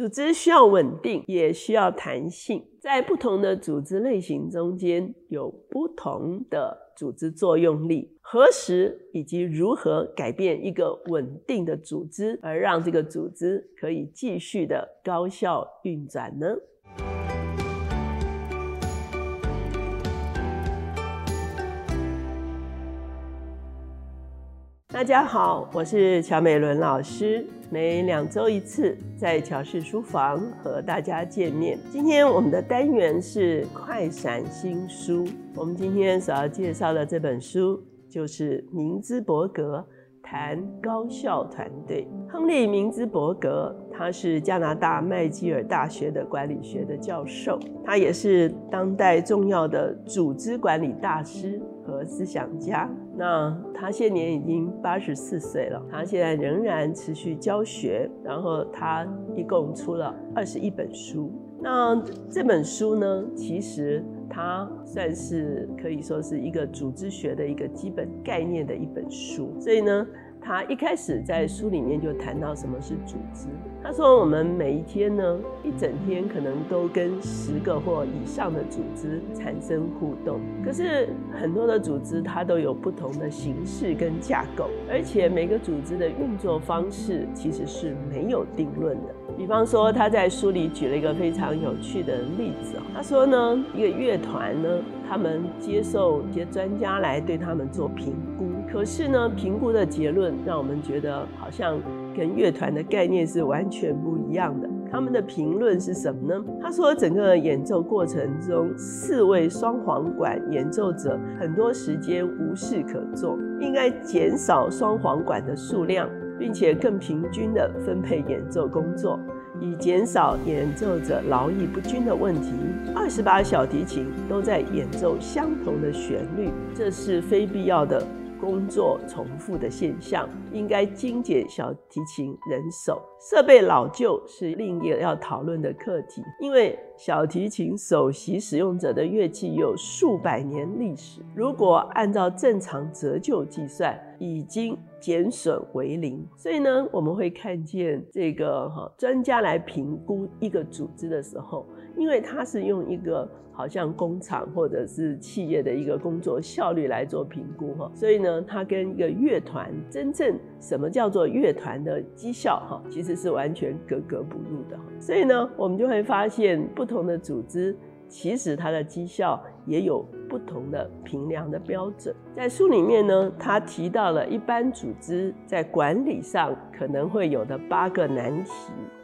组织需要稳定，也需要弹性。在不同的组织类型中间，有不同的组织作用力。何时以及如何改变一个稳定的组织，而让这个组织可以继续的高效运转呢？大家好，我是乔美伦老师。每两周一次，在乔氏书房和大家见面。今天我们的单元是快闪新书。我们今天所要介绍的这本书，就是明兹伯格谈高效团队。亨利·明兹伯格，他是加拿大麦吉尔大学的管理学的教授，他也是当代重要的组织管理大师。和思想家，那他现年已经八十四岁了，他现在仍然持续教学，然后他一共出了二十一本书。那这本书呢，其实它算是可以说是一个组织学的一个基本概念的一本书，所以呢。他一开始在书里面就谈到什么是组织。他说，我们每一天呢，一整天可能都跟十个或以上的组织产生互动。可是很多的组织它都有不同的形式跟架构，而且每个组织的运作方式其实是没有定论的。比方说，他在书里举了一个非常有趣的例子。他说呢，一个乐团呢，他们接受一些专家来对他们做评估。可是呢，评估的结论让我们觉得好像跟乐团的概念是完全不一样的。他们的评论是什么呢？他说，整个演奏过程中，四位双簧管演奏者很多时间无事可做，应该减少双簧管的数量，并且更平均地分配演奏工作，以减少演奏者劳逸不均的问题。二十把小提琴都在演奏相同的旋律，这是非必要的。工作重复的现象，应该精简小提琴人手。设备老旧是另一个要讨论的课题，因为小提琴首席使用者的乐器有数百年历史。如果按照正常折旧计算，已经减损为零。所以呢，我们会看见这个哈专家来评估一个组织的时候。因为他是用一个好像工厂或者是企业的一个工作效率来做评估哈，所以呢，他跟一个乐团真正什么叫做乐团的绩效哈，其实是完全格格不入的。所以呢，我们就会发现不同的组织其实它的绩效也有不同的评量的标准。在书里面呢，他提到了一般组织在管理上可能会有的八个难题。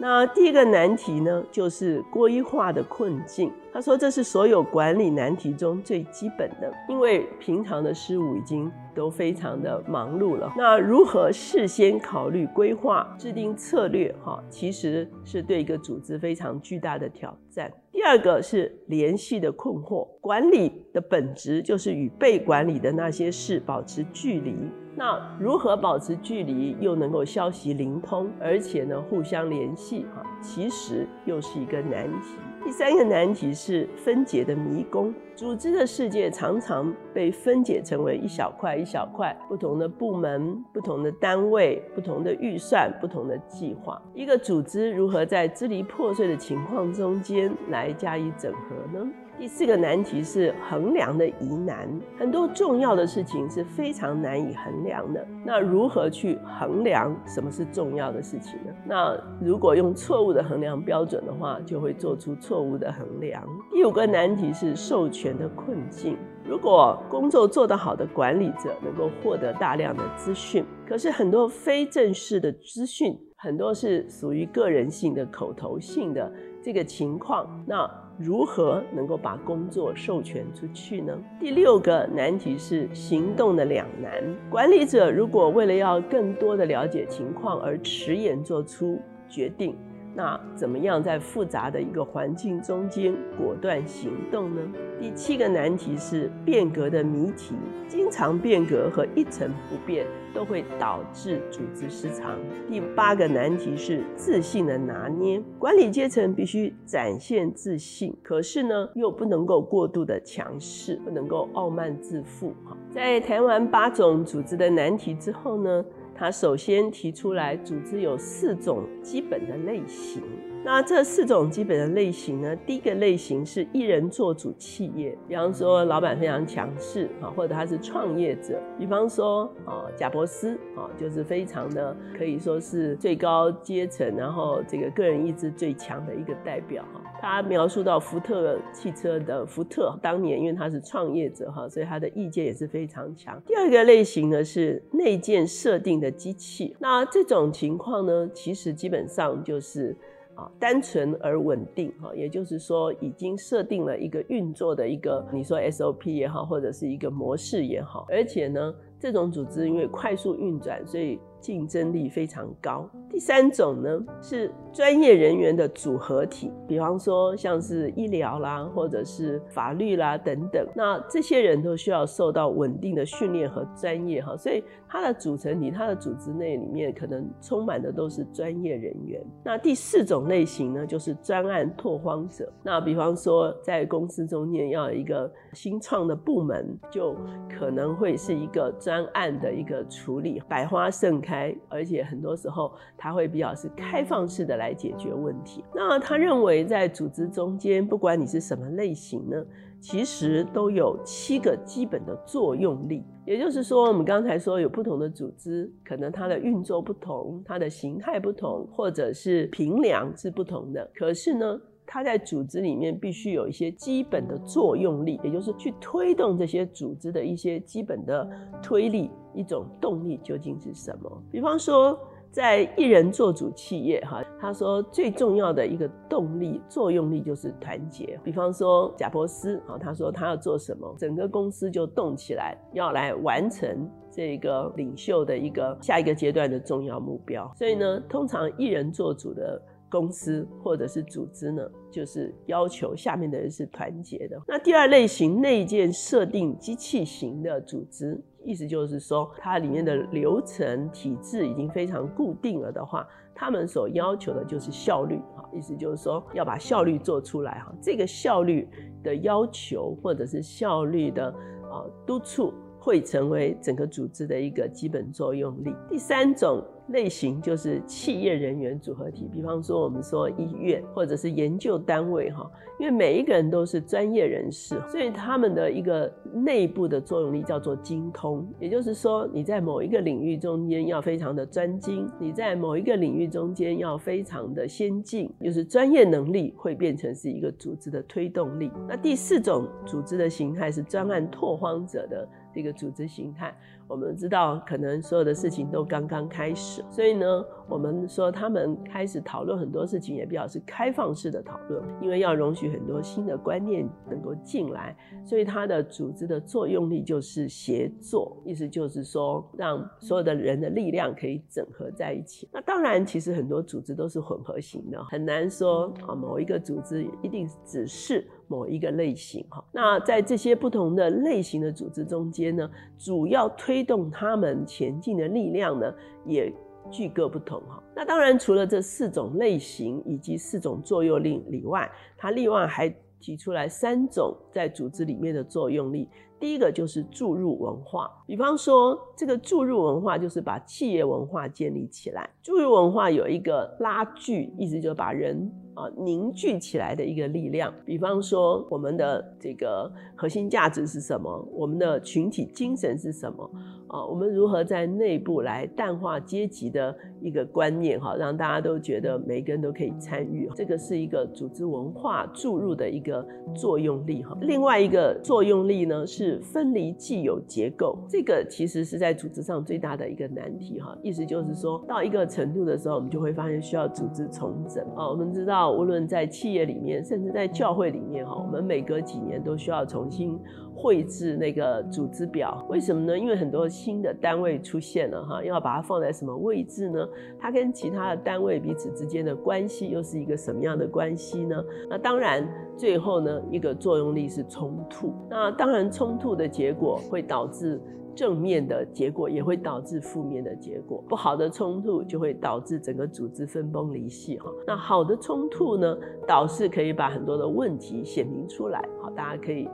那第一个难题呢，就是规划的困境。他说，这是所有管理难题中最基本的，因为平常的事务已经都非常的忙碌了。那如何事先考虑规划、制定策略？哈，其实是对一个组织非常巨大的挑战。第二个是联系的困惑。管理的本质就是与被管理的那些事保持距离。那如何保持距离，又能够消息灵通，而且呢互相联系？哈，其实又是一个难题。第三个难题是分解的迷宫。组织的世界常常被分解成为一小块一小块，不同的部门、不同的单位、不同的预算、不同的计划。一个组织如何在支离破碎的情况中间来加以整合呢？第四个难题是衡量的疑难，很多重要的事情是非常难以衡量的。那如何去衡量什么是重要的事情呢？那如果用错误的衡量标准的话，就会做出错误的衡量。第五个难题是授权的困境。如果工作做得好的管理者能够获得大量的资讯，可是很多非正式的资讯，很多是属于个人性的、口头性的这个情况，那。如何能够把工作授权出去呢？第六个难题是行动的两难。管理者如果为了要更多的了解情况而迟延做出决定。那怎么样在复杂的一个环境中间果断行动呢？第七个难题是变革的谜题，经常变革和一成不变都会导致组织失常。第八个难题是自信的拿捏，管理阶层必须展现自信，可是呢又不能够过度的强势，不能够傲慢自负。哈，在谈完八种组织的难题之后呢？他首先提出来，组织有四种基本的类型。那这四种基本的类型呢，第一个类型是一人做主企业，比方说老板非常强势啊，或者他是创业者，比方说啊贾伯斯啊，就是非常的可以说是最高阶层，然后这个个人意志最强的一个代表哈。他描述到福特汽车的福特当年，因为他是创业者哈，所以他的意见也是非常强。第二个类型呢是内建设定的机器，那这种情况呢，其实基本上就是。啊，单纯而稳定哈，也就是说，已经设定了一个运作的一个，你说 SOP 也好，或者是一个模式也好，而且呢，这种组织因为快速运转，所以。竞争力非常高。第三种呢是专业人员的组合体，比方说像是医疗啦，或者是法律啦等等。那这些人都需要受到稳定的训练和专业哈，所以它的组成体、它的组织内里面可能充满的都是专业人员。那第四种类型呢，就是专案拓荒者。那比方说在公司中间要一个新创的部门，就可能会是一个专案的一个处理，百花盛开。开，而且很多时候他会比较是开放式的来解决问题。那他认为在组织中间，不管你是什么类型呢，其实都有七个基本的作用力。也就是说，我们刚才说有不同的组织，可能它的运作不同，它的形态不同，或者是平量是不同的。可是呢？它在组织里面必须有一些基本的作用力，也就是去推动这些组织的一些基本的推力，一种动力究竟是什么？比方说，在一人做主企业，哈，他说最重要的一个动力作用力就是团结。比方说，贾伯斯，啊，他说他要做什么，整个公司就动起来，要来完成这个领袖的一个下一个阶段的重要目标。所以呢，通常一人做主的。公司或者是组织呢，就是要求下面的人是团结的。那第二类型内建设定机器型的组织，意思就是说，它里面的流程体制已经非常固定了的话，他们所要求的就是效率哈，意思就是说要把效率做出来哈。这个效率的要求或者是效率的啊督促，会成为整个组织的一个基本作用力。第三种。类型就是企业人员组合体，比方说我们说医院或者是研究单位哈，因为每一个人都是专业人士，所以他们的一个内部的作用力叫做精通。也就是说，你在某一个领域中间要非常的专精，你在某一个领域中间要非常的先进，就是专业能力会变成是一个组织的推动力。那第四种组织的形态是专案拓荒者的这个组织形态。我们知道，可能所有的事情都刚刚开始，所以呢，我们说他们开始讨论很多事情，也比较是开放式的讨论，因为要容许很多新的观念能够进来，所以它的组织的作用力就是协作，意思就是说，让所有的人的力量可以整合在一起。那当然，其实很多组织都是混合型的，很难说啊，某一个组织一定只是。某一个类型哈，那在这些不同的类型的组织中间呢，主要推推动他们前进的力量呢，也具各不同哈。那当然，除了这四种类型以及四种作用力以外，它另外还提出来三种在组织里面的作用力。第一个就是注入文化，比方说这个注入文化就是把企业文化建立起来。注入文化有一个拉锯，意思就是把人。啊，凝聚起来的一个力量。比方说，我们的这个核心价值是什么？我们的群体精神是什么？啊，我们如何在内部来淡化阶级的一个观念？哈，让大家都觉得每个人都可以参与。这个是一个组织文化注入的一个作用力。哈，另外一个作用力呢是分离既有结构。这个其实是在组织上最大的一个难题。哈，意思就是说到一个程度的时候，我们就会发现需要组织重整。啊，我们知道。无论在企业里面，甚至在教会里面，哈，我们每隔几年都需要重新绘制那个组织表。为什么呢？因为很多新的单位出现了，哈，要把它放在什么位置呢？它跟其他的单位彼此之间的关系又是一个什么样的关系呢？那当然，最后呢，一个作用力是冲突。那当然，冲突的结果会导致。正面的结果也会导致负面的结果，不好的冲突就会导致整个组织分崩离析哈。那好的冲突呢，导致可以把很多的问题显明出来，好，大家可以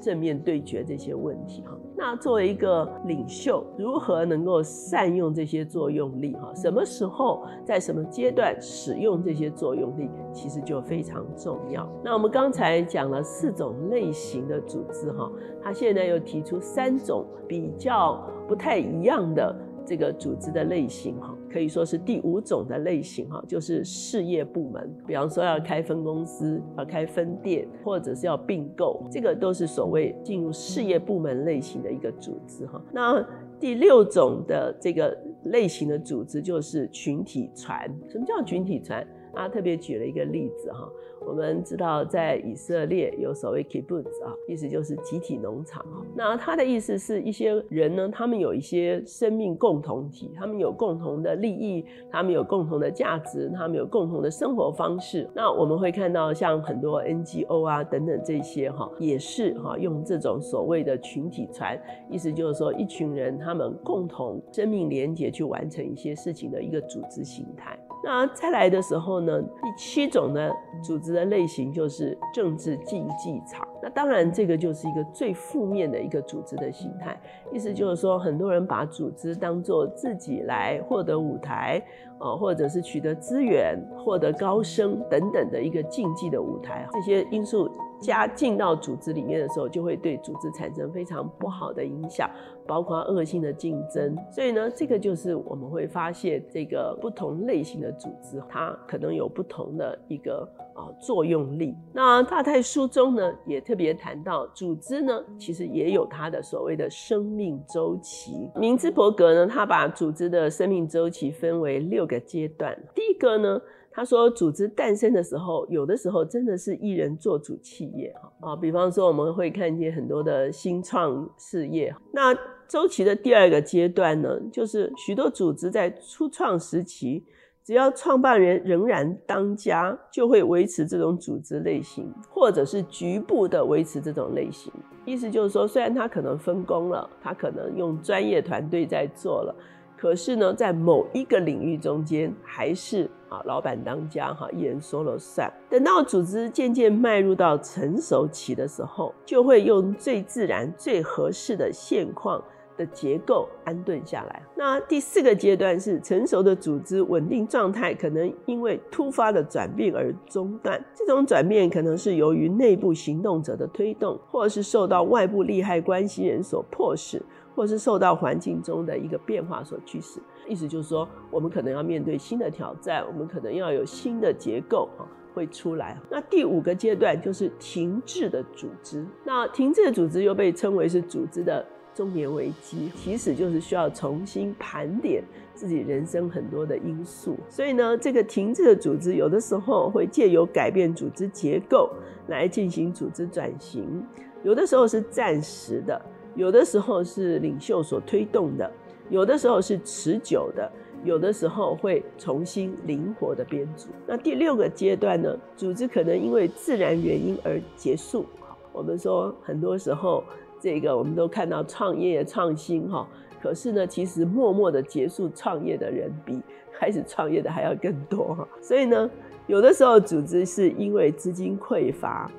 正面对决这些问题哈。那作为一个领袖，如何能够善用这些作用力？哈，什么时候在什么阶段使用这些作用力，其实就非常重要。那我们刚才讲了四种类型的组织，哈，他现在又提出三种比较不太一样的这个组织的类型，哈。可以说是第五种的类型哈，就是事业部门，比方说要开分公司、要开分店，或者是要并购，这个都是所谓进入事业部门类型的一个组织哈。那第六种的这个类型的组织就是群体船。什么叫群体船？他特别举了一个例子哈。我们知道，在以色列有所谓 kibbutz 啊，意思就是集体农场哈。那他的意思是一些人呢，他们有一些生命共同体，他们有共同的利益，他们有共同的价值，他们有共同的生活方式。那我们会看到，像很多 NGO 啊等等这些哈，也是哈用这种所谓的群体传，意思就是说一群人他们共同生命连结去完成一些事情的一个组织形态。那再来的时候呢，第七种呢组织。的类型就是政治竞技场，那当然这个就是一个最负面的一个组织的形态，意思就是说很多人把组织当做自己来获得舞台，呃，或者是取得资源、获得高升等等的一个竞技的舞台，这些因素。加进到组织里面的时候，就会对组织产生非常不好的影响，包括恶性的竞争。所以呢，这个就是我们会发现，这个不同类型的组织，它可能有不同的一个啊作用力。那大太书中呢，也特别谈到，组织呢，其实也有它的所谓的生命周期。明兹伯格呢，他把组织的生命周期分为六个阶段。第一个呢。他说，组织诞生的时候，有的时候真的是一人做主企业啊，比方说我们会看见很多的新创事业。那周期的第二个阶段呢，就是许多组织在初创时期，只要创办人仍然当家，就会维持这种组织类型，或者是局部的维持这种类型。意思就是说，虽然他可能分工了，他可能用专业团队在做了。可是呢，在某一个领域中间，还是啊老板当家哈，一人说了算。等到组织渐渐迈入到成熟期的时候，就会用最自然、最合适的现况的结构安顿下来。那第四个阶段是成熟的组织稳定状态，可能因为突发的转变而中断。这种转变可能是由于内部行动者的推动，或是受到外部利害关系人所迫使。或是受到环境中的一个变化所驱使，意思就是说，我们可能要面对新的挑战，我们可能要有新的结构啊会出来。那第五个阶段就是停滞的组织，那停滞的组织又被称为是组织的中年危机，其实就是需要重新盘点自己人生很多的因素。所以呢，这个停滞的组织有的时候会借由改变组织结构来进行组织转型，有的时候是暂时的。有的时候是领袖所推动的，有的时候是持久的，有的时候会重新灵活的编组。那第六个阶段呢？组织可能因为自然原因而结束。我们说很多时候，这个我们都看到创业创新哈，可是呢，其实默默的结束创业的人比开始创业的还要更多哈。所以呢，有的时候组织是因为资金匮乏，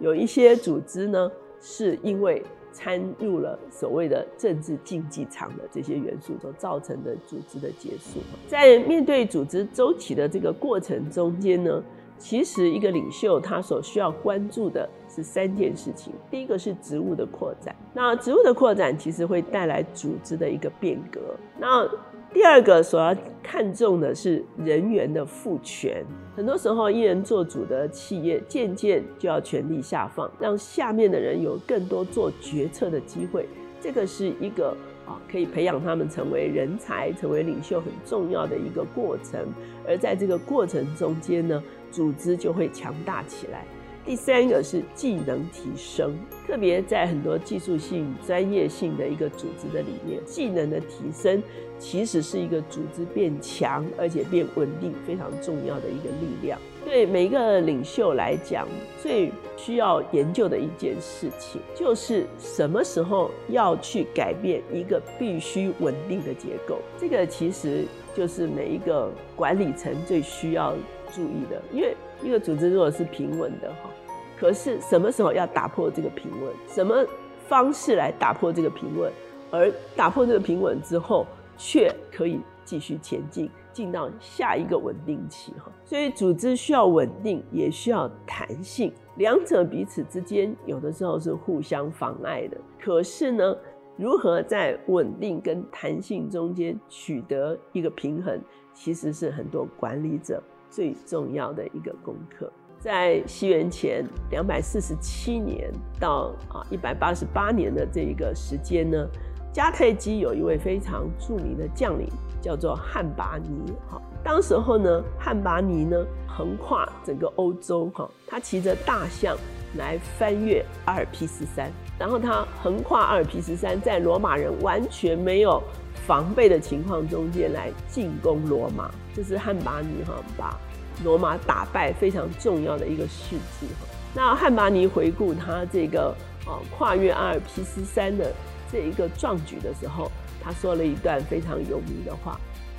有一些组织呢是因为。掺入了所谓的政治竞技场的这些元素所造成的组织的结束，在面对组织周期的这个过程中间呢，其实一个领袖他所需要关注的是三件事情。第一个是职务的扩展，那职务的扩展其实会带来组织的一个变革。那第二个所要看重的是人员的赋权，很多时候一人做主的企业渐渐就要权力下放，让下面的人有更多做决策的机会。这个是一个啊，可以培养他们成为人才、成为领袖很重要的一个过程。而在这个过程中间呢，组织就会强大起来。第三个是技能提升，特别在很多技术性、专业性的一个组织的里面，技能的提升其实是一个组织变强而且变稳定非常重要的一个力量。对每一个领袖来讲，最需要研究的一件事情，就是什么时候要去改变一个必须稳定的结构。这个其实就是每一个管理层最需要注意的，因为一个组织如果是平稳的哈。可是什么时候要打破这个平稳？什么方式来打破这个平稳，而打破这个平稳之后，却可以继续前进，进到下一个稳定期哈。所以组织需要稳定，也需要弹性，两者彼此之间有的时候是互相妨碍的。可是呢，如何在稳定跟弹性中间取得一个平衡，其实是很多管理者最重要的一个功课。在西元前两百四十七年到啊一百八十八年的这一个时间呢，迦太基有一位非常著名的将领，叫做汉拔尼。哈，当时候呢，汉拔尼呢横跨整个欧洲，哈，他骑着大象来翻越阿尔卑斯山，然后他横跨阿尔卑斯山，在罗马人完全没有防备的情况中间来进攻罗马，这是汉拔尼哈把。罗马打败非常重要的一个事迹哈。那汉巴尼回顾他这个啊跨越阿尔卑斯山的这一个壮举的时候，他说了一段非常有名的话。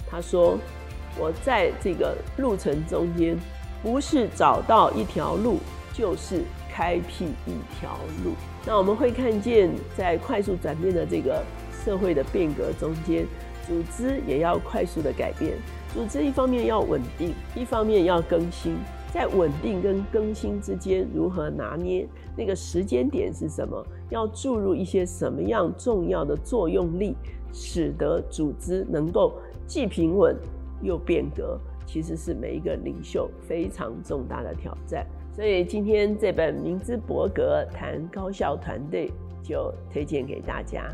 他说：“我在这个路程中间，不是找到一条路，就是开辟一条路。”那我们会看见，在快速转变的这个社会的变革中间，组织也要快速的改变。组织一方面要稳定，一方面要更新，在稳定跟更新之间如何拿捏？那个时间点是什么？要注入一些什么样重要的作用力，使得组织能够既平稳又变革？其实是每一个领袖非常重大的挑战。所以今天这本《明知伯格谈高效团队》就推荐给大家。